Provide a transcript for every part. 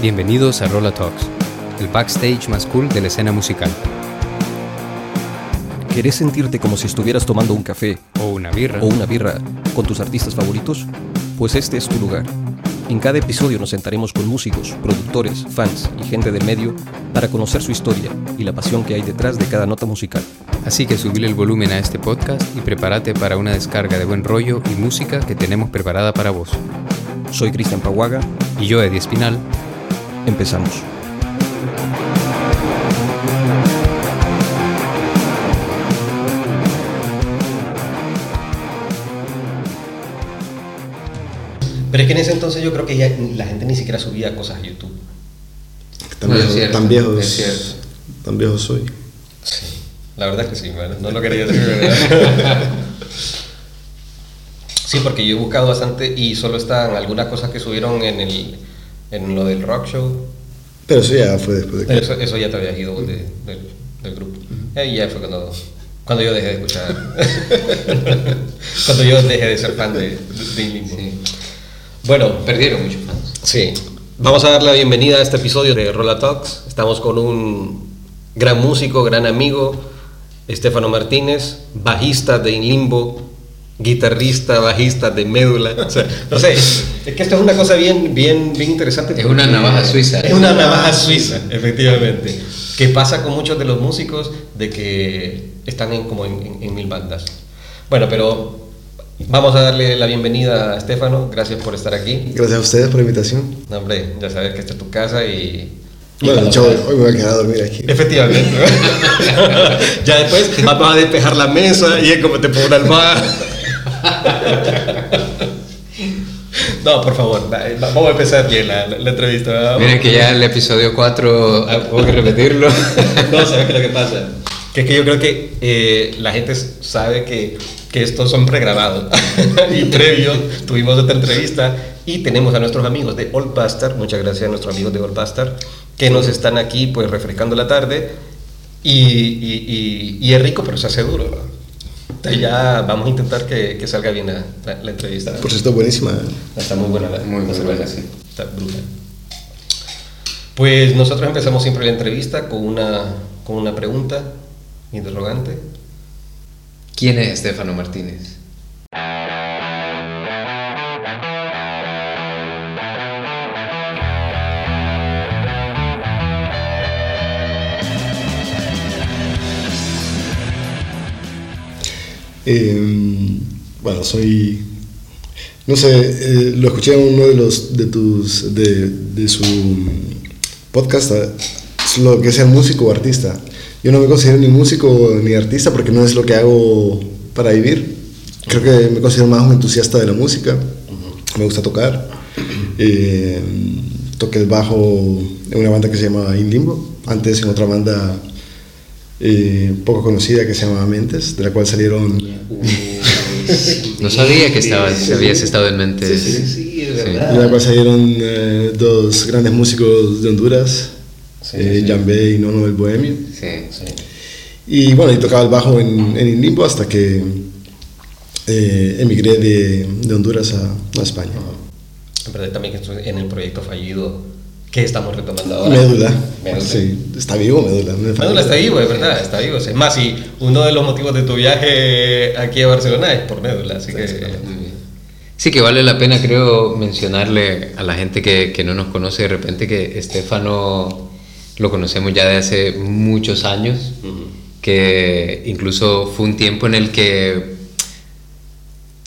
Bienvenidos a Rolla Talks, el backstage más cool de la escena musical. ¿Querés sentirte como si estuvieras tomando un café O una birra. o una birra con tus artistas favoritos? Pues este es tu lugar. En cada episodio nos sentaremos con músicos, productores, fans y gente del medio para conocer su historia y la pasión que hay detrás de cada nota musical. Así que subile el volumen a este podcast y prepárate para una descarga de buen rollo y música que tenemos preparada para vos. Soy Cristian Paguaga, Y yo, Eddie Espinal, empezamos. Pero es que en ese entonces yo creo que ya la gente ni siquiera subía cosas a YouTube. Tan, No, es viejo- cierto, tan viejos, es cierto. tan viejo soy. Sí. La verdad es que sí, bueno, no lo quería decir. ¿verdad? sí, porque yo he buscado bastante y solo están algunas cosas que subieron en, el, en lo del rock show. Pero eso ya fue después de que. Eso, eso ya te había ido de- del, del grupo. Ahí ya fue cuando, cuando yo dejé de escuchar. cuando yo dejé de ser fan de, de, Limbo. Bueno, Perdieron muchos fans. Sí, vamos a dar la bienvenida a este episodio de Rolla Talks. Estamos con un gran músico, gran amigo, Estefano Martínez, bajista de In Limbo, guitarrista, bajista de Médula. O sea, no sé, es que esto es una cosa bien, bien, bien interesante. Es una navaja suiza. Es una navaja suiza, efectivamente. Que pasa con muchos de los músicos de que están en, como en, en- en mil bandas. Bueno, pero vamos a darle la bienvenida a Estefano. Gracias por estar aquí. Gracias a ustedes por la invitación. No, hombre, ya sabes que esta es tu casa y... Bueno, yo hoy me voy a quedar a dormir aquí. Efectivamente. ya después vamos a despejar la mesa y es como te pongo una almohada. no, por favor, va- vamos a empezar bien la, la- la entrevista. ¿verdad? Miren que ya el episodio 4, tengo que repetirlo. No, ¿sabes qué es lo que pasa? Que es que yo creo que eh, la gente sabe que, que estos son pregrabados. y previo tuvimos esta entrevista y tenemos a nuestros amigos de Old Bastard, muchas gracias a nuestros amigos de Old Bastard, que nos están aquí pues refrescando la tarde. Y, y, y- y es rico, pero se hace duro. ¿no? Entonces ya vamos a intentar que, que salga bien la, la- la entrevista. Por cierto, buenísima. Está muy buena la, Muy, la muy cerveza. buena, sí. Está brutal. Pues nosotros empezamos siempre la entrevista con una, con una pregunta interrogante. ¿Quién es Estefano Martínez? Eh, bueno, soy. No sé, eh, lo escuché en uno de los de tus de, de su podcast, es lo que es ser músico o artista. Yo no me considero ni músico ni artista porque no es lo que hago para vivir. Creo que me considero más un entusiasta de la música. Me gusta tocar. Eh, toqué el bajo en una banda que se llama In Limbo. Antes en otra banda eh, poco conocida que se llama Mentes, de la cual salieron No sabía que estabas, habías estado en mente. Sí, sí, es de verdad. la cual salieron eh, dos grandes músicos de Honduras, Sí, eh, sí. Jambé y Nono el Bohemio. Sí. Sí. Y bueno, y tocaba el bajo en, en In Limbo hasta que eh, emigré de, de Honduras a, a España. En verdad también que estoy en el proyecto fallido que estamos retomando ahora. Médula. Médula. Sí, está vivo Médula. Médula está vivo, es verdad, está vivo. Es más, y uno de los motivos de tu viaje aquí a Barcelona es por Médula, así que... Muy bien. Sí que vale la pena, creo, mencionarle a la gente que, que no nos conoce de repente que Estefano lo conocemos ya de hace muchos años, que incluso fue un tiempo en el que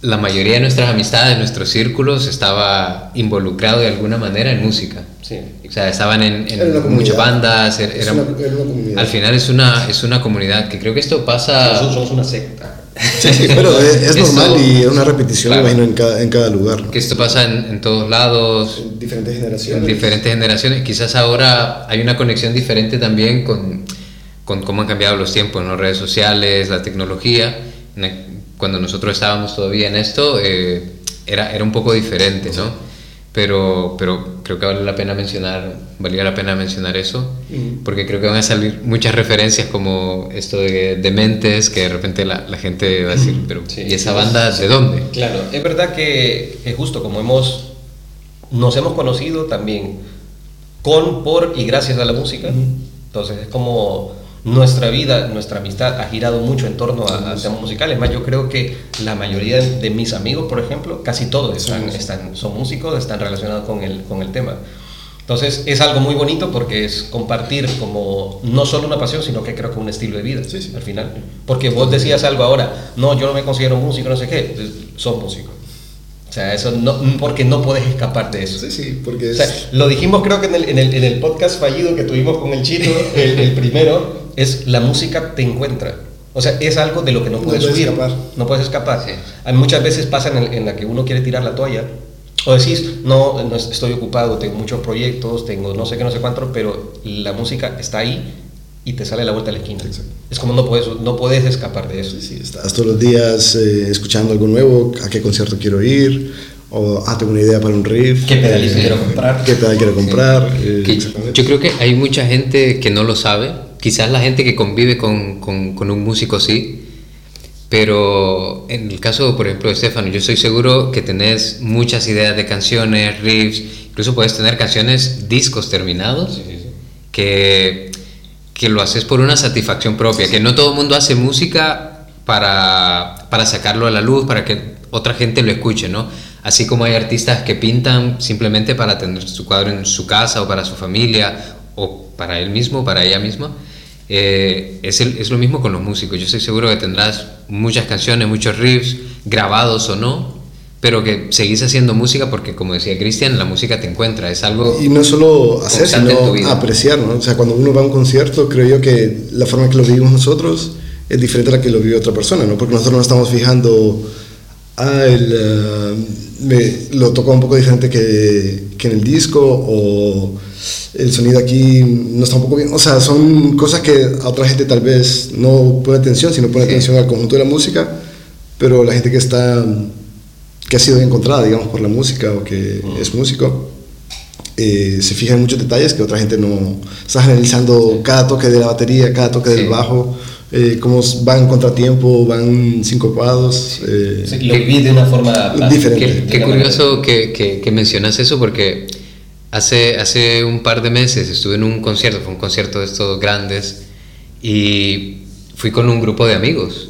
la mayoría de nuestras amistades, nuestros círculos, estaba involucrado de alguna manera en música. Sí. O sea, estaban en, en muchas bandas, era- era- una- era una comunidad. al final es una, es una comunidad, que creo que esto pasa... Nosotros somos una secta. Sí, pero es, es Esto- normal y es una repetición, Claro. imagino, en cada, en cada lugar. que esto pasa en, en todos lados, Diferentes en generaciones. diferentes generaciones. Quizás ahora hay una conexión diferente también con, con cómo han cambiado los tiempos, ¿no? redes sociales, la tecnología. Cuando nosotros estábamos todavía en esto, eh, era, era un poco diferente, ¿no? Pero, pero creo que vale la pena mencionar, valía la pena mencionar eso, porque creo que van a salir muchas referencias como esto de dementes, que de repente la, la gente va a decir, pero Sí. ¿y esa banda de dónde? Claro, es verdad que es justo como hemos nos hemos conocido también con, por y gracias a la música. Entonces es como nuestra vida, nuestra amistad ha girado mucho en torno a, temas musicales. Más yo creo que la mayoría de mis amigos, por ejemplo, casi todos están, están, son músicos, están relacionados con el, con el tema. Entonces es algo muy bonito porque es compartir como no solo una pasión, sino que creo que un estilo de vida al final. Porque vos decías algo ahora, no, yo no me considero músico, no sé qué, pues, son músicos. O sea, eso no, porque no puedes escapar de eso. Sí, sí, porque o sea, lo dijimos creo que en el, en, el, en el, podcast fallido que tuvimos con el Chito, el, el, primero, es la música te encuentra. O sea, es algo de lo que no puedes, no puedes Escapar. No puedes escapar. Hay muchas veces pasa en, en la que uno quiere tirar la toalla o decís, no, no estoy ocupado, tengo muchos proyectos, tengo no sé qué, no sé cuánto, pero la música está ahí y te sale la vuelta a la esquina. Es como no puedes, no puedes escapar de eso. Sí, estás todos los días eh, escuchando algo nuevo, a qué concierto quiero ir, o ah, tengo una idea para un riff. ¿Qué pedalista quiero comprar? ¿Qué pedal quiero comprar? Eh, yo creo que hay mucha gente que no lo sabe, quizás la gente que convive con, con, con un músico sí, pero en el caso, por ejemplo, de Estefano, yo estoy seguro que tenés muchas ideas de canciones, riffs, incluso puedes tener canciones, discos terminados, Que, que lo haces por una satisfacción propia, que no todo el mundo hace música para, para sacarlo a la luz, para que otra gente lo escuche, ¿no? Así como hay artistas que pintan simplemente para tener su cuadro en su casa o para su familia o para él mismo, para ella misma. Eh, es, es, lo mismo con los músicos. Yo estoy seguro que tendrás muchas canciones, muchos riffs, grabados o no, pero que seguís haciendo música porque, como decía Cristian, la música te encuentra, es algo... Y no solo hacer, sino apreciar, ¿no? O sea, cuando uno va a un concierto, creo yo que la forma que lo vivimos nosotros es diferente a la que lo vive otra persona, ¿no? Porque nosotros no estamos fijando, ah, el, uh, me, lo toca un poco diferente que, que en el disco o el sonido aquí no está un poco bien. O sea, son cosas que a otra gente tal vez no pone atención, sino pone atención al conjunto de la música, pero la gente que está, que ha sido encontrada, digamos, por la música o que es músico, eh, se fija en muchos detalles que otra gente no está analizando cada toque de la batería, cada toque del bajo. Eh, cómo van contratiempo, van sincopados. Eh, lo vi de una forma diferente. Qué, curioso que, que, que mencionas eso porque Hace, hace un par de meses estuve en un concierto, fue un concierto de estos grandes, y fui con un grupo de amigos.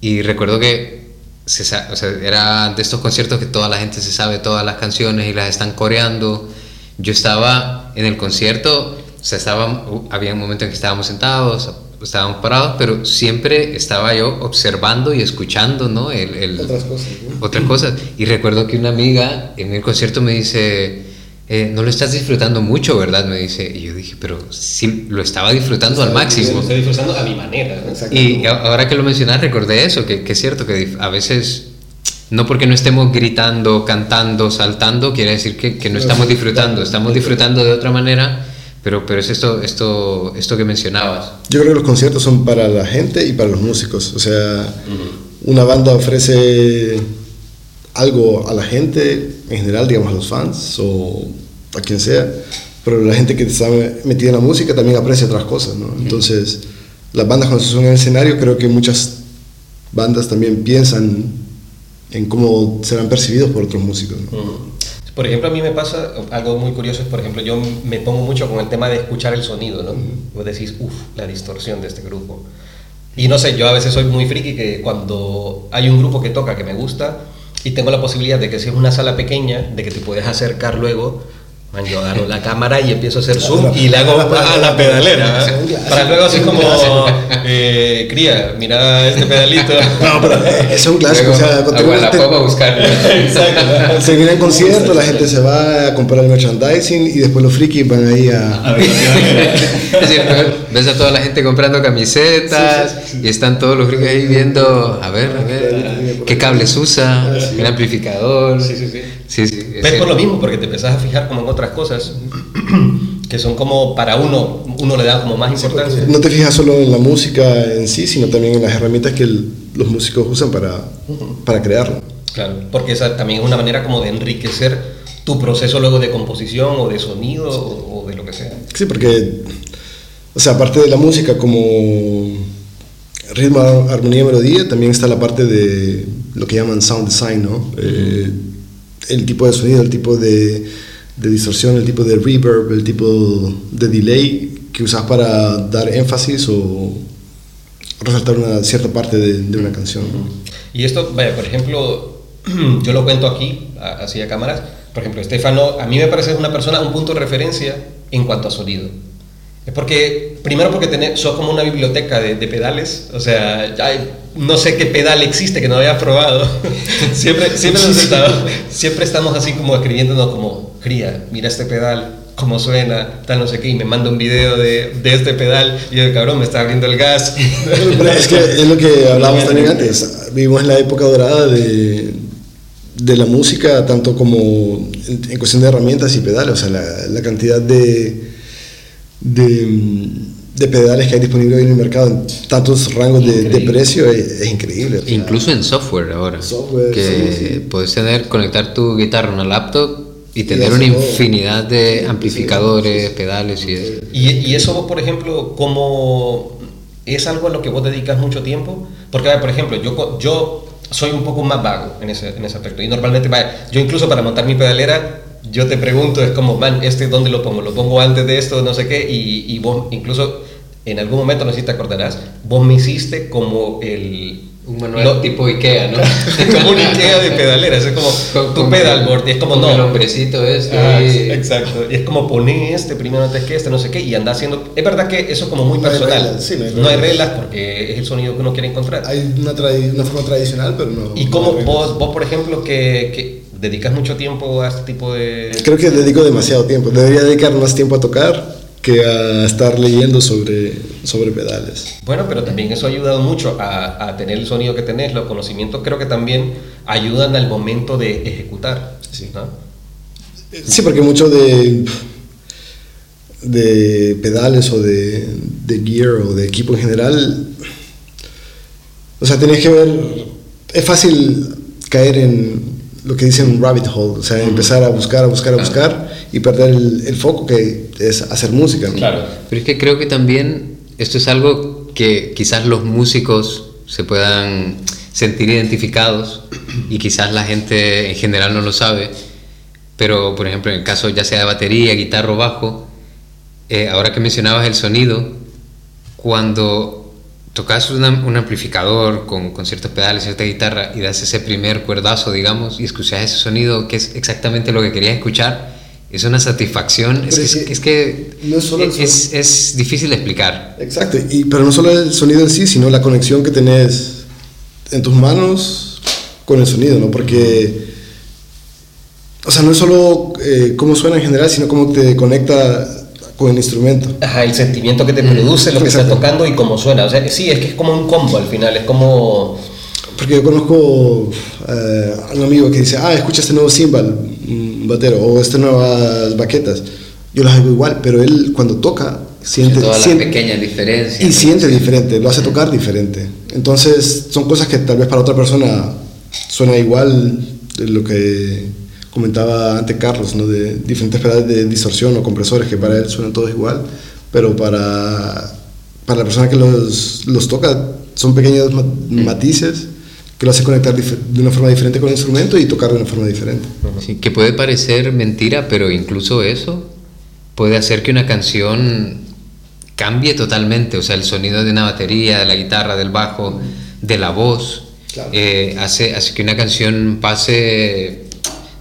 Y recuerdo que se, o sea, era de estos conciertos que toda la gente se sabe todas las canciones y las están coreando. Yo estaba en el concierto, o sea, estaba, había un momento en que estábamos sentados, estábamos parados, pero siempre estaba yo observando y escuchando, ¿no? El, el, otras cosas. Otras cosas. Y recuerdo que una amiga en el concierto me dice, eh, no lo estás disfrutando mucho, ¿verdad? Me dice. Y yo dije, pero sí, lo estaba disfrutando al máximo. Lo estoy disfrutando a mi manera. Y ahora que lo mencionas, recordé eso, que, que, es cierto que a veces, no porque no estemos gritando, cantando, saltando, quiere decir que, que no estamos disfrutando, estamos disfrutando de otra manera. Pero, pero es esto, esto, esto que mencionabas. Yo creo que los conciertos son para la gente y para los músicos. O sea, una banda ofrece algo a la gente, en general, digamos a los fans o a quien sea, pero la gente que está metida en la música también aprecia otras cosas, ¿no? Entonces, las bandas cuando se suben en el escenario, creo que muchas bandas también piensan en cómo serán percibidos por otros músicos, ¿no? Por ejemplo, a mí me pasa algo muy curioso, es, por ejemplo, yo me pongo mucho con el tema de escuchar el sonido, ¿no? Vos decís, uff, la distorsión de este grupo. Y no sé, yo a veces soy muy friki que cuando hay un grupo que toca que me gusta, y tengo la posibilidad de que si es una sala pequeña, de que te puedes acercar luego Man, yo agarro la cámara y empiezo a hacer zoom y le hago a la pedalera. Para luego así como, eh, cría, mira este pedalito. No, pero es un clásico. o sea, la a buscar. Exacto. Se viene el concierto, la gente se va a comprar el merchandising y después los frikis van ahí a... es decir, ves a toda la gente comprando camisetas y están todos los frikis ahí viendo, a ver, a ver, qué cables usa, el amplificador. Sí, sí, sí. Sí, sí, Ves por lo mismo, porque te empezás a fijar como en otras cosas que son como para uno, uno le da como más importancia. No te fijas solo en la música en sí, sino también en las herramientas que los músicos usan para, para crearlo. Claro, porque esa también es una manera como de enriquecer tu proceso luego de composición o de sonido o, de lo que sea. Sí, porque, o sea, aparte de la música como ritmo, armonía y melodía, también está la parte de lo que llaman sound design, ¿no? el tipo de sonido, el tipo de, de distorsión, el tipo de reverb, el tipo de delay que usas para dar énfasis o resaltar una cierta parte de, de una canción. ¿no? Y esto, vaya, por ejemplo, yo lo cuento aquí, así a cámaras. Por ejemplo, Estefano, a mí me parece una persona, un punto de referencia en cuanto a sonido. Es porque, primero porque tener, sos como una biblioteca de, de pedales, o sea, hay- no sé qué pedal existe que no haya probado. siempre, siempre, nos estamos, siempre estamos así como escribiéndonos como, cría, mira este pedal, cómo suena, tal no sé qué, y me manda un video de, de este pedal, y yo, cabrón, me está abriendo el gas. Pero es que es lo que hablábamos también antes. Vivimos en la época dorada de, de la música, tanto como en, en cuestión de herramientas y pedales. O sea, la, la cantidad de, de, de pedales que hay disponibles hoy en el mercado en tantos rangos de, de precio es, es increíble. o sea, Incluso en software ahora. Software, que sí, sí. puedes tener, conectar tu guitarra a una laptop y tener hacer una infinidad de amplificadores, pedales y eso. Y, y eso vos, por ejemplo, como es algo a lo que vos dedicas mucho tiempo, porque, a ver, por ejemplo, yo, yo soy un poco más vago en ese, en ese aspecto, y normalmente, vaya, yo incluso para montar mi pedalera, yo te pregunto, es como, man, ¿este dónde lo pongo? ¿Lo pongo antes de esto? No sé qué, y, y vos incluso en algún momento, no sé si te acordarás, vos me hiciste como el... Un manual lo- tipo Ikea, ¿no? como un Ikea de pedaleras, es como Con- tu pedalboard, y es como, con no, El hombrecito este. Ah, y- exacto. Y es como poner este primero antes que este, no sé qué, y anda haciendo. Es verdad que eso es como muy No hay personal. reglas, sí, no hay no hay reglas. reglas porque es el sonido que uno quiere encontrar. Hay una, una forma tradicional, pero no. y no como hay reglas. vos, vos, por ejemplo, que, que dedicas mucho tiempo a este tipo de. Creo que dedico demasiado tiempo. Debería dedicar más tiempo a tocar que a estar leyendo sobre, sobre pedales. Bueno, pero también eso ha ayudado mucho a, a tener el sonido que tenés, los conocimientos creo que también ayudan al momento de ejecutar. Sí. ¿no? Sí, porque mucho de, de pedales o de, de gear o de equipo en general, o sea, tenés que ver, es fácil caer en lo que dicen un rabbit hole, o sea, empezar a buscar, a buscar, a Claro. buscar y perder el, el foco que es hacer música. ¿no? Claro. Pero es que creo que también esto es algo que quizás los músicos se puedan sentir identificados y quizás la gente en general no lo sabe. Pero, por ejemplo, en el caso ya sea de batería, guitarra o bajo, eh, ahora que mencionabas el sonido, cuando tocas una- un amplificador con, con ciertos pedales, cierta guitarra y das ese primer cuerdazo, digamos, y escuchas ese sonido que es exactamente lo que querías escuchar, es una satisfacción. Es que, es es, que es que no es solo el es, es difícil de explicar. Exacto, y, pero no solo el sonido en sí, sino la conexión que tenés en tus manos con el sonido, ¿no? Porque, o sea, no es solo eh, cómo suena en general, sino cómo te conecta con el instrumento. Ajá, el sentimiento que te produce lo que está Exacto. tocando y cómo suena. O sea, sí, es que es como un combo al final, es como... Porque yo conozco eh, a un amigo que dice, ah, escucha este nuevo cymbal, un batero, o estas nuevas baquetas. Yo las hago igual, pero él cuando toca, siente, todas las siente- pequeñas diferencias. y ¿no? siente diferente, lo hace tocar diferente. Entonces, son cosas que tal vez para otra persona suena igual de lo que comentaba antes Carlos, ¿no? de diferentes pedales de distorsión o compresores que para él suenan todos igual, pero para, para la persona que los, los toca son pequeños ma- matices que lo hace conectar de una forma diferente con el instrumento y tocar de una forma diferente. Sí, que puede parecer mentira, pero incluso eso puede hacer que una canción cambie totalmente. O sea, el sonido de una batería, de la guitarra, del bajo, de la voz, Claro. eh, hace, hace que una canción pase,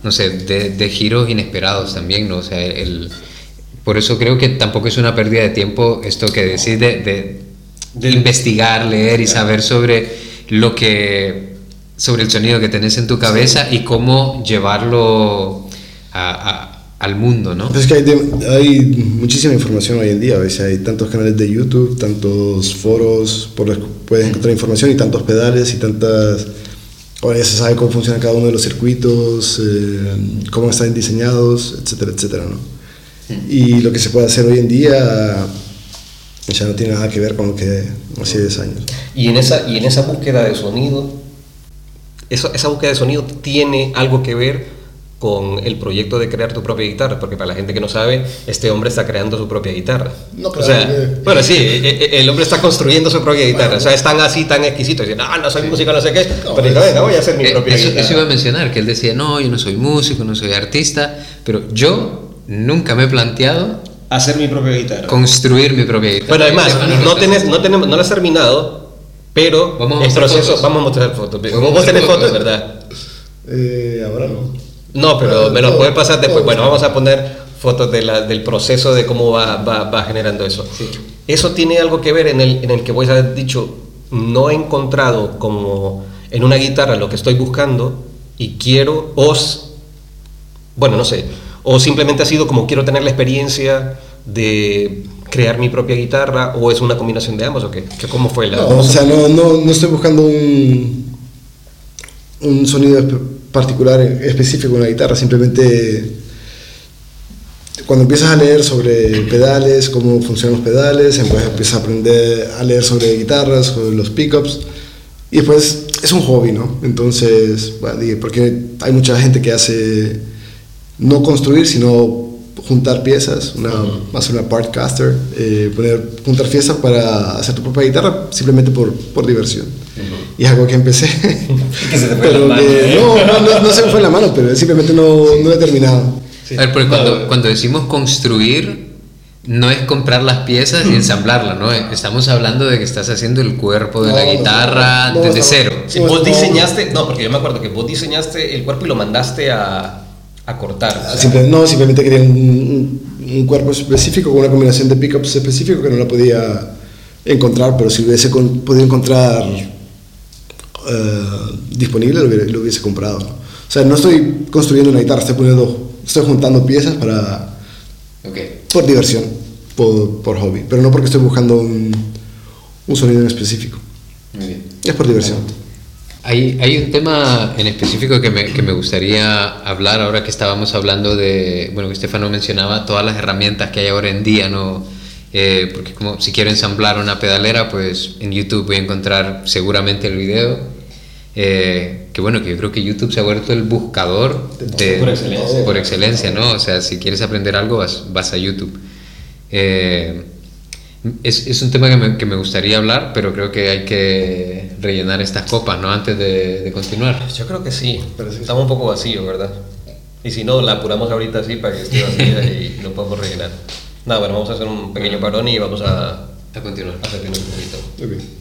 no sé, de, de giros inesperados también, ¿no? O sea, el, por eso creo que tampoco es una pérdida de tiempo esto que decís de, de- de investigar, leer y saber sobre lo que sobre el sonido que tenés en tu cabeza y cómo llevarlo a- a- al mundo, ¿no? Pues es que hay, de- hay muchísima información hoy en día, ¿ves? hay tantos canales de YouTube, tantos foros por los que puedes encontrar información y tantos pedales y tantas... Ahora ya se sabe cómo funciona cada uno de los circuitos, eh, cómo están diseñados, etcétera, etcétera, ¿no? Y lo que se puede hacer hoy en día ya no tiene nada que ver con lo que hace 10 años. Y en esa, y en esa búsqueda de sonido, eso- esa búsqueda de sonido tiene algo que ver con el proyecto de crear tu propia guitarra, porque para la gente que no sabe, este hombre está creando su propia guitarra. No, o claro, sea, que- bueno, sí, e- e- el hombre está construyendo su propia guitarra, o sea, es tan así, tan exquisito, diciendo, ah, no soy músico, no sé qué, pero digo, venga, voy a hacer mi Eh, propia eso, guitarra. eso iba a mencionar, que él decía, no, yo no soy músico, no soy artista, pero yo nunca me he planteado Hacer mi propia guitarra. construir mi propia guitarra. Bueno, además, no, lo tenés, no, tenemos, no la has terminado, pero Vamos a el proceso. fotos. Vamos a mostrar fotos. Vamos a Vos tenés fotos, fotos. ¿verdad? Eh, ahora no. No, pero me lo puedes pasar después. no, Bueno, no. vamos a poner fotos de la- del proceso de cómo va, va, va generando eso. Eso tiene algo que ver en el, en el que vos has dicho, no he encontrado como en una guitarra lo que estoy buscando y quiero, o, bueno, no sé, o simplemente ha sido como quiero tener la experiencia de crear mi propia guitarra, o es una combinación de ambos, o qué, ¿Qué- ¿cómo fue la...? No, o sea, no, no, no estoy buscando un, un sonido particular específico en la guitarra, simplemente cuando empiezas a leer sobre pedales, cómo funcionan los pedales, empiezas a aprender a leer sobre guitarras, sobre los pickups, y después es un hobby, ¿no? Entonces, porque hay mucha gente que hace no construir, sino juntar piezas, una, hacer una part caster, eh, poner, juntar piezas para hacer tu propia guitarra simplemente por, por diversión. Y es algo que empecé. pero que, no, no, no, no se me fue en la mano, pero simplemente no, no he terminado. A ver, porque cuando, cuando decimos construir, no es comprar las piezas y ensamblarlas, ¿no? Estamos hablando de que estás haciendo el cuerpo de No, la guitarra no, no, desde no. cero. Si vos diseñaste, no, porque yo me acuerdo que vos diseñaste el cuerpo y lo mandaste a, a cortar. o sea, Simple- no, simplemente quería un, un- un cuerpo específico con una combinación de pickups específico que no la podía encontrar, pero si hubiese con- podido encontrar eh, disponible lo hubiese comprado. O sea, no estoy construyendo una guitarra, estoy poniendo, estoy juntando piezas para Ok. por diversión, por, por hobby, pero no porque estoy buscando un, un sonido en específico. Muy bien. Es por diversión. Hay, hay un tema en específico que me, que me gustaría hablar ahora que estábamos hablando de, bueno, que Estefano mencionaba todas las herramientas que hay ahora en día, ¿no? Eh, porque como si quiero ensamblar una pedalera, pues en YouTube voy a encontrar seguramente el video. Eh, que bueno, que yo creo que YouTube se ha vuelto el buscador de, Por excelencia. por excelencia, ¿no? O sea, si quieres aprender algo, vas, vas a YouTube. Eh, es, es un tema que me, que me gustaría hablar, pero creo que hay que rellenar estas copas, ¿no? Antes de, de continuar. Yo creo que sí. Parece que Estamos un poco vacíos, ¿verdad? Y si no, la apuramos ahorita así para que esté vacía y lo podamos rellenar. Nada, bueno, vamos a hacer un pequeño parón y vamos a, A continuar. a un poquito. Ok.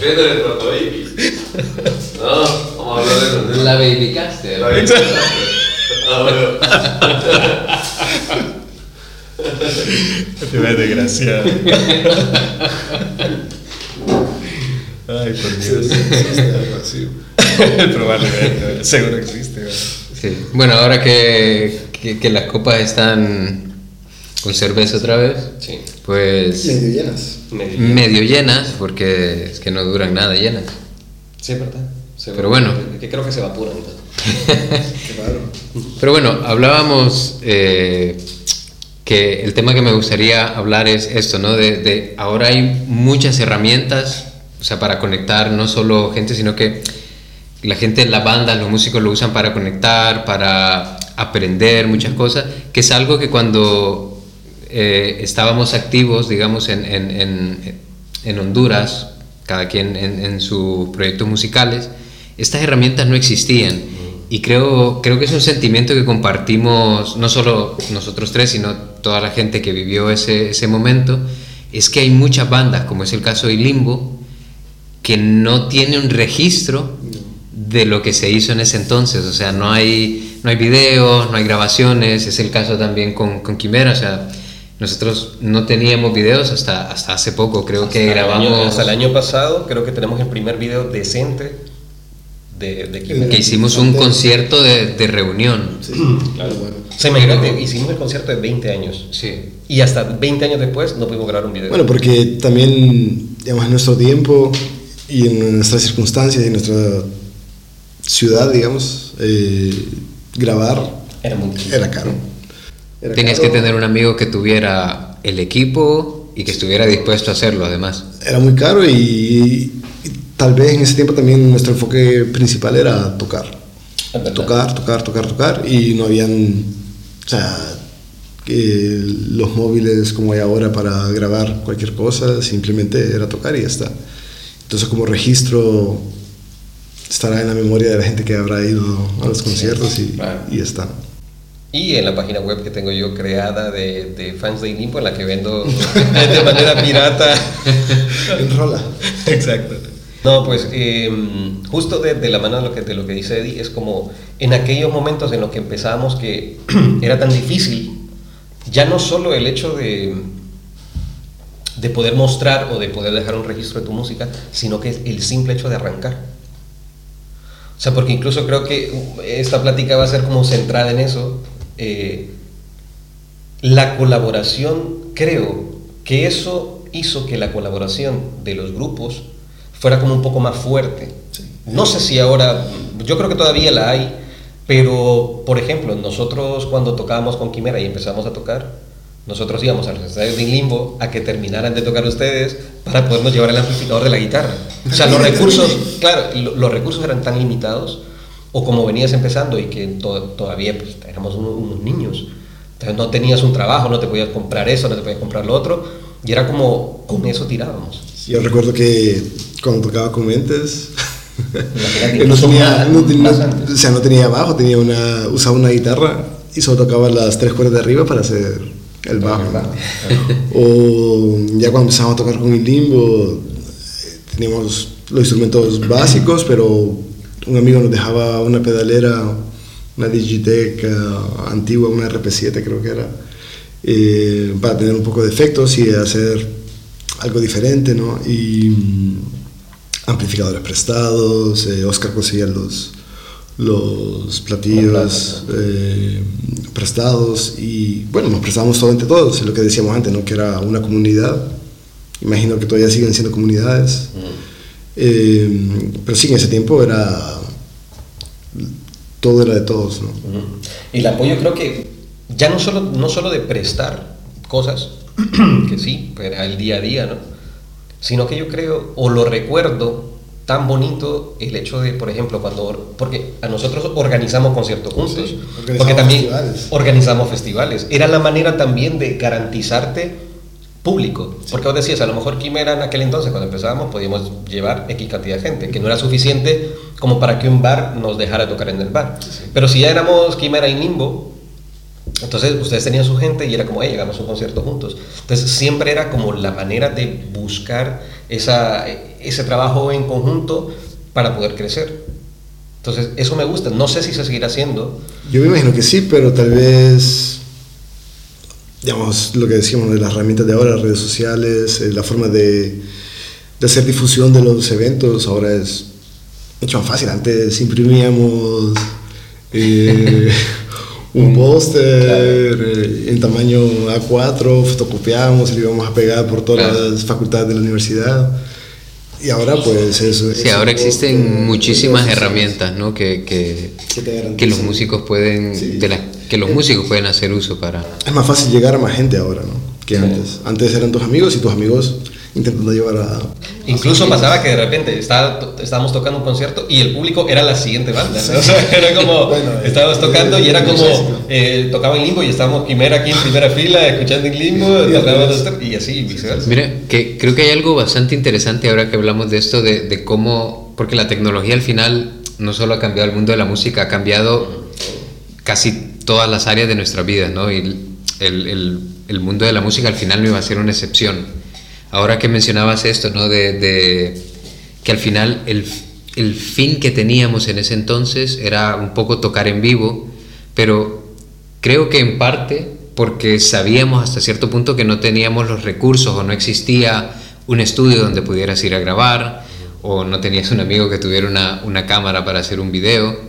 Pedro es trato baby. No, vamos a hablar de eso. La Baby Caster. La baby. Ah, bueno. Te ves desgraciado. Ay, por Dios. Probablemente, seguro existe. ¿verdad? Sí. Bueno, ahora que, que, que las copas están con cerveza otra vez, Sí. pues Medio llenas. Medio. medio llenas, porque es que no duran nada llenas. Sí, es verdad. Seguro. Pero bueno. Que creo que se evaporan. Claro. Pero bueno, hablábamos eh, que el tema que me gustaría hablar es esto, ¿no? De, de ahora hay muchas herramientas, o sea, para conectar no solo gente, sino que la gente, las bandas, los músicos lo usan para conectar, para aprender muchas cosas, que es algo que cuando eh, estábamos activos, digamos, en, en, en, en Honduras, cada quien en, sus proyectos musicales, estas herramientas no existían. Y creo, creo que es un sentimiento que compartimos no solo nosotros tres, sino toda la gente que vivió ese, ese momento, es que hay muchas bandas, como es el caso de Limbo, que no tiene un registro de lo que se hizo en ese entonces. O sea, no hay, no hay videos, no hay grabaciones. Es el caso también con, con Quimera. O sea, nosotros no teníamos videos hasta, hasta hace poco. Creo que Hasta el año- grabamos. hasta el año pasado, creo que tenemos el primer video decente de, de Quimera. que hicimos un concierto de, de reunión. Sí, claro, bueno. O sea, imagínate, hicimos el concierto de 20 años. Sí. Y hasta 20 años después no pudimos grabar un video. Bueno, porque también, digamos, en nuestro tiempo y en nuestras circunstancias y en nuestra ciudad, digamos, eh, grabar era muy era caro. Era Tenías caro, que tener un amigo que tuviera el equipo y que estuviera dispuesto a hacerlo, además. Era muy caro y, y tal vez en ese tiempo también nuestro enfoque principal era tocar. tocar, tocar, tocar, tocar, y no habían, o sea, los móviles como hay ahora para grabar cualquier cosa, simplemente era tocar y ya está. Entonces como registro estará en la memoria de la gente que habrá ido a los conciertos y, y ya está. Y en la página web que tengo yo creada de, de fans de Limbo, en la que vendo de manera pirata. Enrola. Exacto. No, pues eh, justo de, de la mano de lo, que, de lo que dice Eddie, es como en aquellos momentos en los que empezábamos que era tan difícil, ya no solo el hecho de, de poder mostrar o de poder dejar un registro de tu música, sino que el simple hecho de arrancar. O sea, porque incluso creo que esta plática va a ser como centrada en eso. Eh, la colaboración, creo que eso hizo que la colaboración de los grupos fuera como un poco más fuerte. No sé si ahora, yo creo que todavía la hay, pero por ejemplo, nosotros cuando tocábamos con Quimera y empezamos a tocar, nosotros íbamos a los ensayos de Limbo a que terminaran de tocar ustedes para podernos llevar el amplificador de la guitarra. O sea, los recursos, claro, lo- los recursos eran tan limitados, o como venías empezando y que to- todavía pues, éramos unos, unos niños, entonces no tenías un trabajo, no te podías comprar eso, no te podías comprar lo otro, y era como con eso tirábamos. Yo recuerdo que cuando tocaba con Mentes, no tenía, no o sea, no tenía bajo, tenía una, usaba una guitarra y solo tocaba las tres cuerdas de arriba para hacer el bajo. O ya cuando empezamos a tocar con el limbo, eh, teníamos los instrumentos básicos, pero un amigo nos dejaba una pedalera, una Digitech eh, antigua, una RP7 creo que era, eh, para tener un poco de efectos y hacer algo diferente, ¿no? Y mm, amplificadores prestados, eh, Oscar conseguía los, los platillos eh, prestados y bueno, nos prestábamos todo entre todos, es lo que decíamos antes, ¿no? Que era una comunidad, imagino que todavía siguen siendo comunidades, Eh, pero sí, en ese tiempo era, todo era de todos, ¿no? Y el apoyo creo que ya no solo, no solo de prestar cosas, que sí, era el día a día, ¿no? Sino que yo creo, o lo recuerdo tan bonito el hecho de, por ejemplo, cuando, porque a nosotros organizamos conciertos juntos, Sí, organizamos porque también festivales. organizamos festivales. Era la manera también de garantizarte público, porque vos decías, a lo mejor Quimera en aquel entonces, cuando empezábamos, podíamos llevar X cantidad de gente, que no era suficiente como para que un bar nos dejara tocar en el bar. Pero si ya éramos Quimera y Nimbo, entonces ustedes tenían su gente y era como, hey, llegamos a un concierto juntos. Entonces siempre era como la manera de buscar esa, ese trabajo en conjunto para poder crecer. Entonces eso me gusta. No sé si se seguirá haciendo. Yo me imagino que sí, pero tal vez, digamos, lo que decíamos de las herramientas de ahora, las redes sociales, eh, la forma de, de hacer difusión de los eventos ahora es mucho más fácil. Antes imprimíamos eh, un póster eh, en tamaño A4, fotocopiábamos y lo íbamos a pegar por todas Claro. las facultades de la universidad. Y ahora pues eso Sí, es ahora existen muchísimas herramientas ¿no? que, que, Que que los músicos pueden Sí. de las que los músicos pueden hacer uso para Es más fácil llegar a más gente ahora, ¿no? Que antes. Antes eran tus amigos y tus amigos intentando llevar a... Incluso pasaba que de repente estaba- estábamos tocando un concierto y el público era la siguiente banda. ¿no? O sea, era como, Bueno, estábamos eh, tocando y era como, muchísimo. eh, tocaba en limbo y estábamos Quimera aquí en primera fila escuchando en limbo, Y así viceversa. Mira, que creo que hay algo bastante interesante ahora que hablamos de esto, de, de cómo, porque la tecnología al final no solo ha cambiado el mundo de la música, ha cambiado casi todas las áreas de nuestra vida, ¿no? Y el, el- mundo de la música al final no iba a ser una excepción. Ahora que mencionabas esto, ¿no? De, de que al final el, el fin que teníamos en ese entonces era un poco tocar en vivo, pero creo que en parte porque sabíamos hasta cierto punto que no teníamos los recursos o no existía un estudio donde pudieras ir a grabar o no tenías un amigo que tuviera una, una cámara para hacer un video.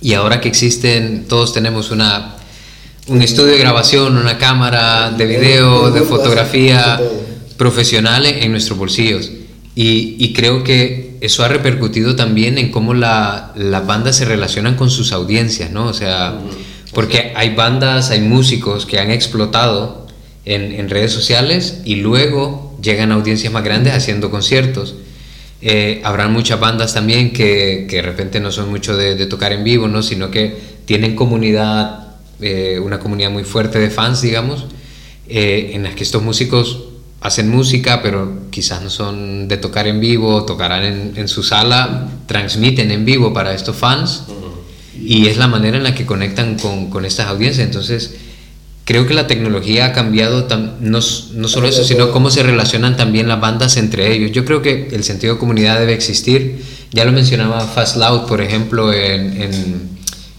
Y ahora que existen, todos tenemos una, un estudio de grabación, una cámara de video, de fotografía profesional en nuestros bolsillos. Y, y creo que eso ha repercutido también en cómo la- las bandas se relacionan con sus audiencias, ¿no? O sea, porque hay bandas, hay músicos que han explotado en, en redes sociales y luego llegan a audiencias más grandes haciendo conciertos. Eh, habrán muchas bandas también que, que, de repente no son mucho de, de, tocar en vivo, ¿no? sino que tienen comunidad, eh, una comunidad muy fuerte de fans, digamos, eh, en las que estos músicos hacen música, pero quizás no son de tocar en vivo, tocarán en, en su sala, transmiten en vivo para estos fans y es la manera en la que conectan con, con estas audiencias. Entonces, creo que la tecnología ha cambiado no, no solo eso, sino cómo se relacionan también las bandas entre ellos. Yo creo que el sentido de comunidad debe existir. Ya lo mencionaba Fast Loud, por ejemplo, en, en,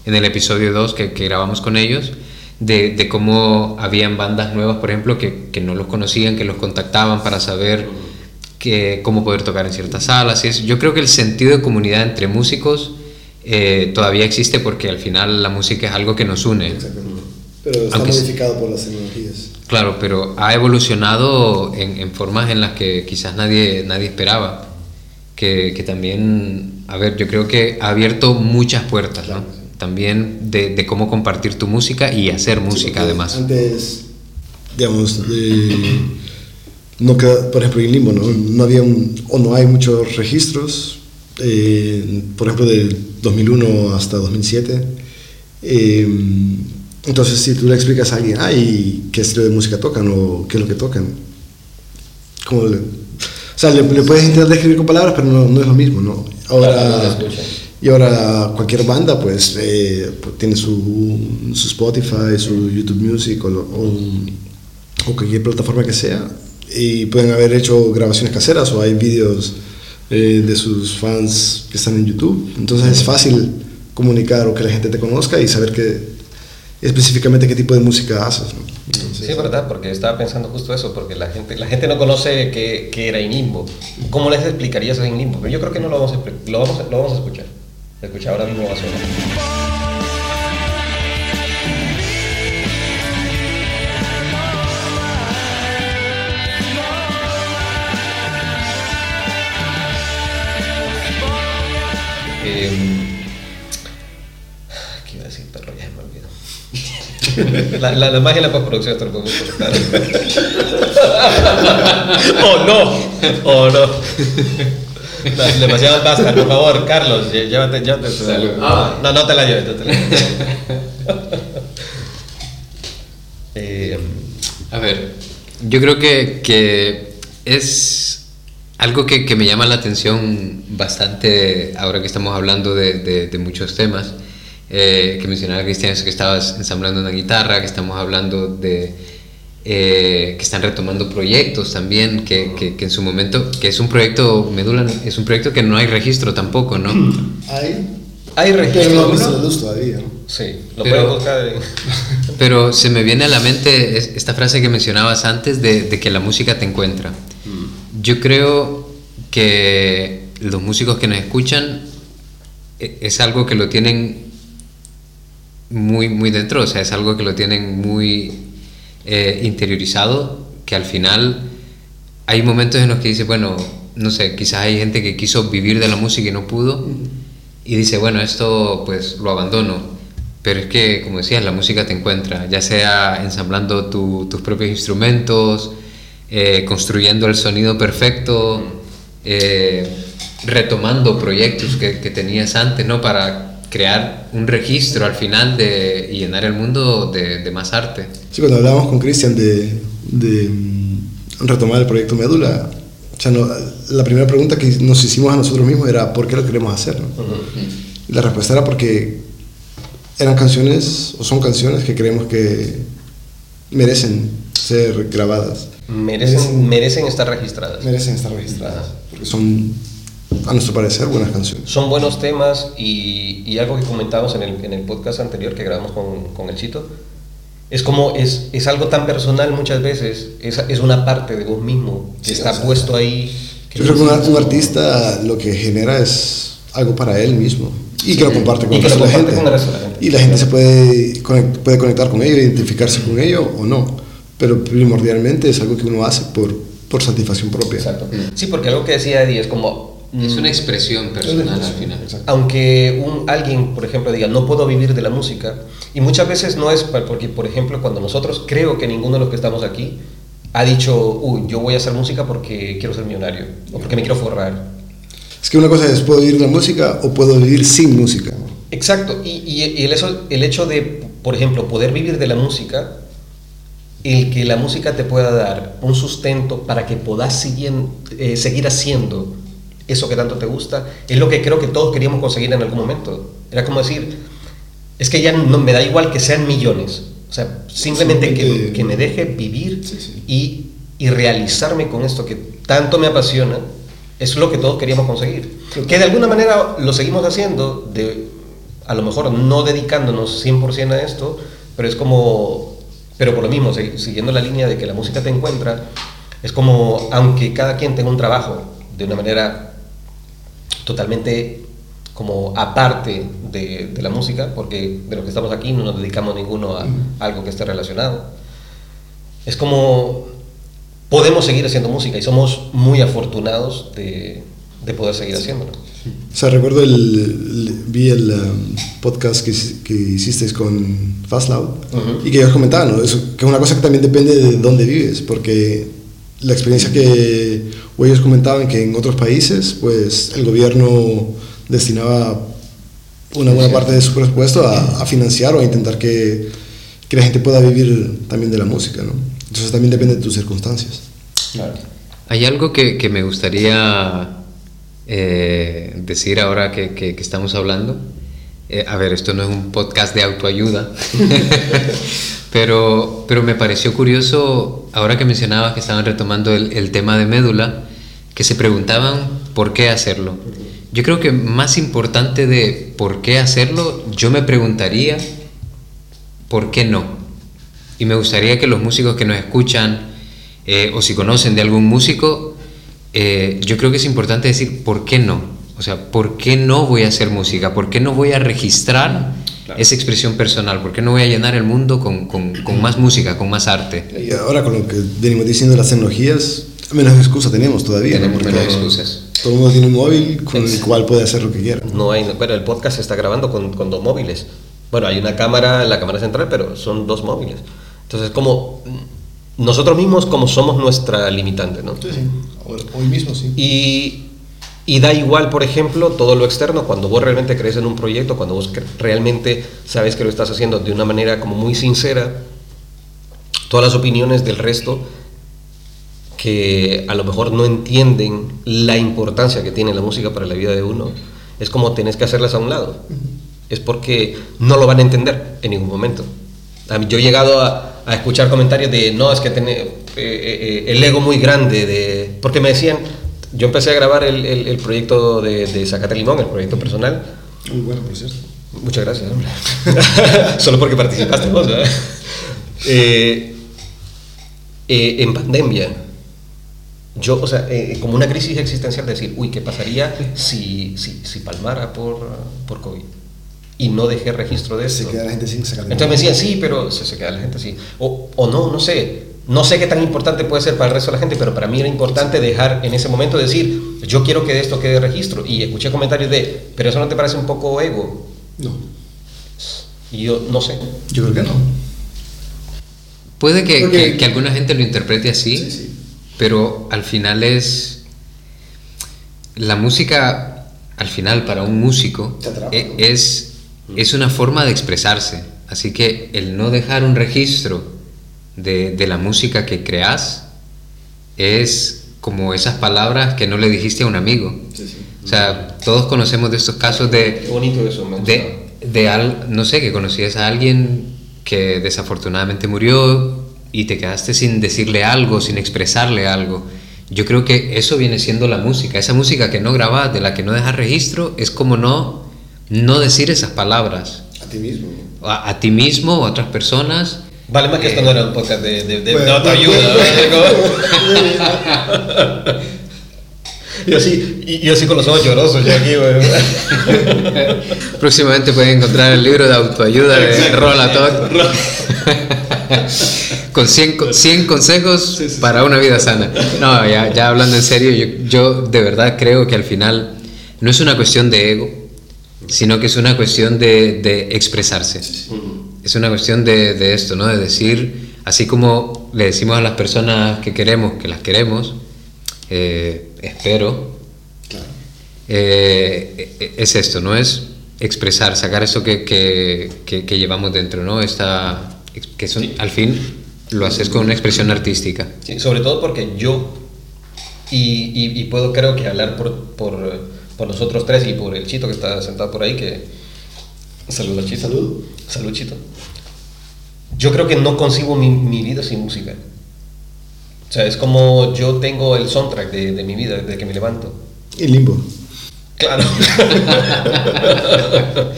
en el episodio 2 que, que, grabamos con ellos, de, de, cómo habían bandas nuevas, por ejemplo, que, que, no los conocían, que los contactaban para saber que, cómo poder tocar en ciertas salas. Y eso. Yo creo que el sentido de comunidad entre músicos eh, todavía existe porque al final la música es algo que nos une. Pero está Aunque, modificado por las tecnologías. Claro, pero ha evolucionado en, en, formas en las que quizás nadie, nadie esperaba. Que, que, también, a ver, yo creo que ha abierto muchas puertas, claro, ¿no? Sí. También de, de, cómo compartir tu música y hacer música además. Antes, digamos, eh, no queda, por ejemplo, en Limbo, ¿no? no había un, o no hay muchos registros, eh, por ejemplo, del 2001 hasta 2007. Eh, entonces, si tú le explicas a alguien, ay, ¿qué estilo de música tocan o qué es lo que tocan? ¿Cómo le, o sea, le, le, puedes intentar describir con palabras, pero no, no es lo mismo, ¿no? Ahora, y ahora cualquier banda, pues, eh, tiene su, su, Spotify, su YouTube Music o, o, o, cualquier plataforma que sea, y pueden haber hecho grabaciones caseras o hay vídeos eh, de sus fans que están en YouTube. Entonces es fácil comunicar o que la gente te conozca y saber que específicamente qué tipo de música haces. ¿no? Entonces, sí, verdad, porque estaba pensando justo eso, porque la gente, la gente no conoce qué, qué era Inimbo. ¿Cómo les explicarías a Inimbo? Pero yo creo que no lo vamos a, lo vamos, lo vamos a escuchar. Escucha, ahora mismo va a sonar. Eh, La, la, la, magia de la postproducción te lo podemos cortar. ¡Oh, no! ¡Oh, no! no demasiado pasta, por favor, Carlos, llévate, llévate. Salud. Ah. No, no te la lleves, no te la lleves. eh, a ver, yo creo que, que es algo que, que, me llama la atención bastante ahora que estamos hablando de, de, de muchos temas eh, que mencionaba Cristian, que estabas ensamblando una guitarra, que estamos hablando de eh, que están retomando proyectos también, que, que, que, en su momento, que es un proyecto, Medula, es un proyecto que no hay registro tampoco, ¿no? Hay, hay registro. Pero no luz todavía. Sí, lo pero, buscar. pero se me viene a la mente esta frase que mencionabas antes de, de que la música te encuentra. Mm. Yo creo que los músicos que nos escuchan e, es algo que lo tienen muy, muy dentro, o sea, es algo que lo tienen muy eh, interiorizado, que al final hay momentos en los que dice, bueno, no sé, quizás hay gente que quiso vivir de la música y no pudo, y dice, bueno, esto pues lo abandono. Pero es que, como decías, la música te encuentra, ya sea ensamblando tu, tus propios instrumentos, eh, construyendo el sonido perfecto, eh, retomando proyectos que, que tenías antes, ¿no? Para crear un registro al final de, y llenar el mundo de, de más arte. Sí, cuando hablábamos con Cristian de, de, mm, retomar el proyecto Médula, o sea, no, la primera pregunta que nos hicimos a nosotros mismos era ¿por qué lo queremos hacer? ¿no? Uh -huh. Y la respuesta era porque eran canciones o son canciones que creemos que merecen ser grabadas. Merecen, merecen, merecen estar registradas. Merecen estar registradas, porque son a nuestro parecer, buenas canciones. Son buenos temas y, y algo que comentamos en el, en el, podcast anterior que grabamos con, con el Chito, es como, es, es, algo tan personal muchas veces, es, es una parte de vos mismo que sí, está o sea, puesto ahí. Yo creo que un, un, artista lo que genera es algo para él mismo y sí, que lo comparte con, el resto, de la gente. Con el resto de la gente. Y la gente se puede, conect, puede conectar con ello, identificarse con ello o no, pero primordialmente es algo que uno hace por, por satisfacción propia. Exacto. Sí, porque algo que decía Eddie es como es una expresión personal al final. Aunque un, alguien, por ejemplo, diga, no puedo vivir de la música, y muchas veces no es porque, por ejemplo, cuando nosotros, creo que ninguno de los que estamos aquí ha dicho, uy, yo voy a hacer música porque quiero ser millonario, o porque me quiero forrar. Es que una cosa es, ¿puedo vivir de la música o puedo vivir sin música? Exacto, y, y- y el, eso- el hecho de, por ejemplo, poder vivir de la música, el que la música te pueda dar un sustento para que puedas siguen- eh, seguir haciendo eso que tanto te gusta, es lo que creo que todos queríamos conseguir en algún momento. Era como decir, es que ya no me da igual que sean millones, o sea, simplemente que, Simplemente- que me deje vivir Sí, sí. Y, y realizarme con esto que tanto me apasiona, es lo que todos queríamos conseguir. Que de alguna manera lo seguimos haciendo, de, a lo mejor no dedicándonos 100% a esto, pero es como, pero por lo mismo, si- siguiendo la línea de que la música te encuentra, es como, aunque cada quien tenga un trabajo de una manera totalmente como aparte de, de la música, porque de lo que estamos aquí no nos dedicamos ninguno a algo que esté relacionado. Es como podemos seguir haciendo música y somos muy afortunados de, de poder seguir haciéndolo. O sea, recuerdo el, el- vi el um, podcast que, que hicisteis con Fast Loud Ujú. y que ellos comentaban, ¿no? Eso, que es una cosa que también depende de dónde vives, porque la experiencia que o ellos comentaban que en otros países, pues el gobierno destinaba una buena parte de su presupuesto a, a financiar o a intentar que, que la gente pueda vivir también de la música, ¿no? Entonces también depende de tus circunstancias. Hay algo que, que me gustaría eh, decir ahora que, que- que estamos hablando. Eh, a ver, esto no es un podcast de autoayuda, pero, pero me pareció curioso, ahora que mencionabas que estaban retomando el, tema de médula, que se preguntaban por qué hacerlo. Yo creo que más importante de por qué hacerlo, yo me preguntaría por qué no. Y me gustaría que los músicos que nos escuchan, eh, o si conocen de algún músico, eh, yo creo que es importante decir por qué no. O sea, ¿por qué no voy a hacer música? ¿Por qué no voy a registrar esa expresión personal? ¿Por qué no voy a llenar el mundo con, con- con más música, con más arte? Y ahora con lo que venimos diciendo las tecnologías, menos excusa tenemos todavía. ¿no? Tenemos Porque menos excusas. Todo el mundo tiene un móvil con el cual puede hacer lo que quiera. No hay, bueno, el podcast se está grabando con, con dos móviles. Bueno, hay una cámara, la cámara central, pero son dos móviles. Entonces, como nosotros mismos como somos nuestra limitante, ¿no? Sí, sí. Hoy mismo sí. Y, y da igual, por ejemplo, todo lo externo, cuando vos realmente crees en un proyecto, cuando vos realmente sabes que lo estás haciendo de una manera como muy sincera, todas las opiniones del resto que a lo mejor no entienden la importancia que tiene la música para la vida de uno, es como tenés que hacerlas a un lado. Es porque no lo van a entender en ningún momento. A mí- yo he llegado a, a escuchar comentarios de, no, es que tiene el ego muy grande, de, porque me decían, yo empecé a grabar el, el- el proyecto de, de Zacate Limón, el proyecto personal, Muy bueno, por cierto. Muchas gracias, hombre. Solo porque participaste vos, ¿verdad? Eh, eh, en pandemia, yo, o sea, eh, como una crisis existencial de decir, uy, ¿qué pasaría si, si, si palmara por, por COVID? Y no dejé registro de Se eso. queda la gente sin sacar Entonces me decían, sí, pero se, se queda la gente así. O, o no, no sé. No sé qué tan importante puede ser para el resto de la gente, pero para mí era importante dejar en ese momento decir, yo quiero que de esto quede registro. Y escuché comentarios de, pero eso no te parece un poco ego. No, Y yo no sé. yo creo que no. Puede que, Porque- que- que alguna gente lo interprete así, Sí, sí. pero al final es... La música, al final, para un músico, atrapa, e- ¿no? es, es una forma de expresarse. Así que el no dejar un registro de, de la música que creas es como esas palabras que no le dijiste a un amigo. Sí, sí. O sea, todos conocemos de estos casos de, Qué bonito eso, me gusta. de, de al, no sé, que conocías a alguien que desafortunadamente murió y te quedaste sin decirle algo, sin expresarle algo. Yo creo que eso viene siendo la música. Esa música que no grabas, de la que no dejas registro, es como no, no decir esas palabras A ti mismo. a, a ti mismo o a otras personas. Vale más que esto Eh, no era un podcast de, de, de, Bueno, de autoayuda. bueno, yo así, y yo así con los ojos llorosos yo aquí, güey. Próximamente pueden encontrar el libro de autoayuda de. Rola Todd. Con 100, co- 100 consejos para una vida sana. No, ya, ya hablando en serio, yo, yo de verdad creo que al final no es una cuestión de ego, sino que es una cuestión de, de expresarse. Es una cuestión de, de esto, ¿no? De decir, así como le decimos a las personas que queremos, que las queremos, eh, espero, eh, es esto, ¿no? Es expresar, sacar esto que, que, que- que llevamos dentro, ¿no? Esta, que son, al fin lo haces con una expresión artística. Sí, sobre todo porque yo, y, y- y puedo creo que hablar por, por, por nosotros tres y por el Chito que está sentado por ahí, que... Saludos, Chito. Salud. Salud, Chito. Yo creo que no concibo mi, mi vida sin música. O sea, es como yo tengo el soundtrack de, de mi vida desde que me levanto. Y limbo. Claro.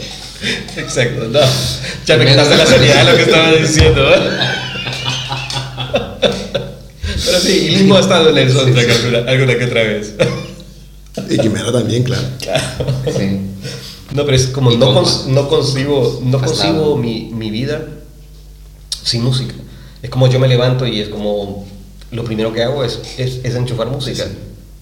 Exacto, no. Ya me quitaste la seriedad de lo que estaba diciendo. ¿eh? Pero sí, Limbo ha estado en el soundtrack alguna, alguna que otra vez. Y Quimera también, claro. Sí. No, pero es como no, cons- no concibo, no Pasado. concibo mi, mi vida sin música. Es como yo me levanto y es como lo primero que hago es, es, es enchufar música.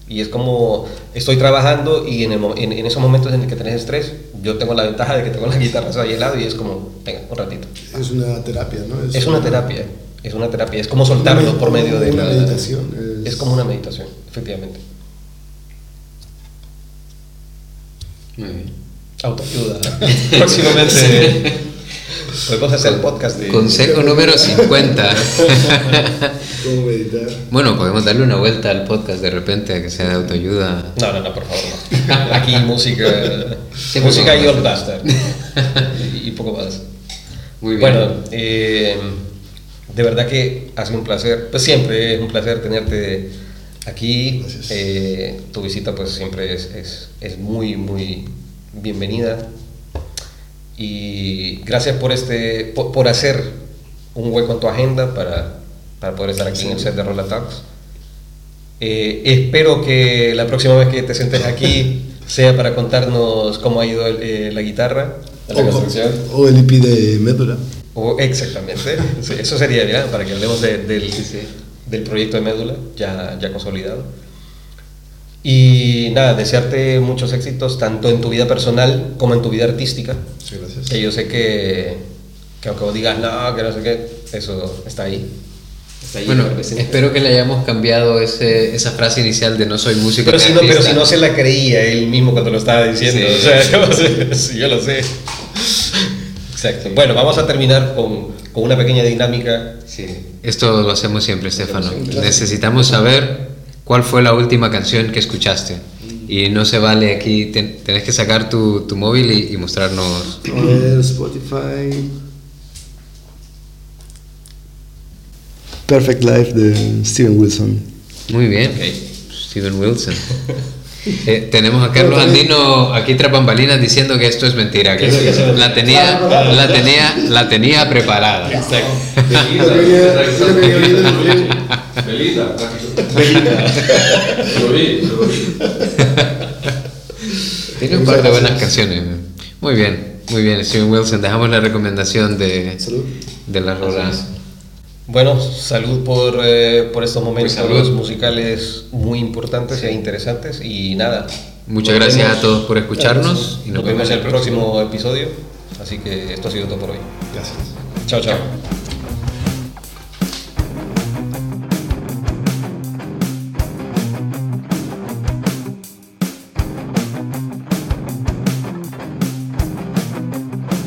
Y es como estoy trabajando y en, el en, en esos momentos en el que tenés estrés, yo tengo la ventaja de que tengo la guitarra ahí al lado y es como, venga, un ratito. Es una terapia, ¿no? Es una terapia, es una terapia, es como soltarlo Una- por medio de una la... meditación, es- Es como una meditación, efectivamente. Muy bien. Autoayuda. Próximamente podemos hacer el podcast de... Consejo número 50. Cómo meditar. Bueno, podemos darle una vuelta al podcast de repente, que sea de autoayuda. No, no, no, por favor, no. Aquí música, música y a Old. Bastard. Y, poco más. Muy bien. Bueno, eh, de verdad que ha sido un placer. Pues siempre es un placer tenerte aquí. Gracias. Eh, tu visita pues siempre es, es, es muy, muy bienvenida. Y gracias por, este, por, por hacer un hueco en tu agenda para, para poder estar aquí en el set de Rolla Talks. Eh, espero que la próxima vez que te sientes aquí sea para contarnos cómo ha ido el- eh, la guitarra, la construcción. O, o el IP de médula. O- exactamente, Sí, eso sería bien, para que hablemos de- del, del proyecto de Médula, ya, ya consolidado. Y nada, desearte muchos éxitos, tanto en tu vida personal como en tu vida artística, Sí, gracias. que yo sé que, que aunque vos digas, no, que no sé qué, eso está ahí. Está ahí Bueno, espero que le hayamos cambiado ese, esa frase inicial de no soy músico. Pero si, no, pero si no se la creía él mismo cuando lo estaba diciendo, Sí. o sea, ¿cómo se- sí, yo lo sé. Exacto. Bueno, vamos a terminar con, con una pequeña dinámica Sí, esto lo hacemos siempre, Estefano. Necesitamos saber cuál fue la última canción que escuchaste. Y no se vale aquí, ten- tenés que sacar tu, tu móvil y, y mostrarnos. A ver, Spotify. Perfect Life de Steven Wilson. Muy bien, Steven Wilson. Eh, tenemos a Carlos Andino aquí tras bambalinas diciendo que esto es mentira, que la tenía, la tenía, la tenía preparada. Belita, Lo vi, lo vi. Tiene un par de buenas canciones. Muy bien, muy bien, Steven Wilson. Dejamos la recomendación de, Salud. de las rolas. Bueno, salud por, eh, por estos momentos Pues salud. musicales muy importantes e interesantes. Y nada. Muchas nos gracias vemos- a todos por escucharnos y Nos, vemos en el próximo episodio. Así que esto ha sido todo por hoy. Gracias. Chao, chao.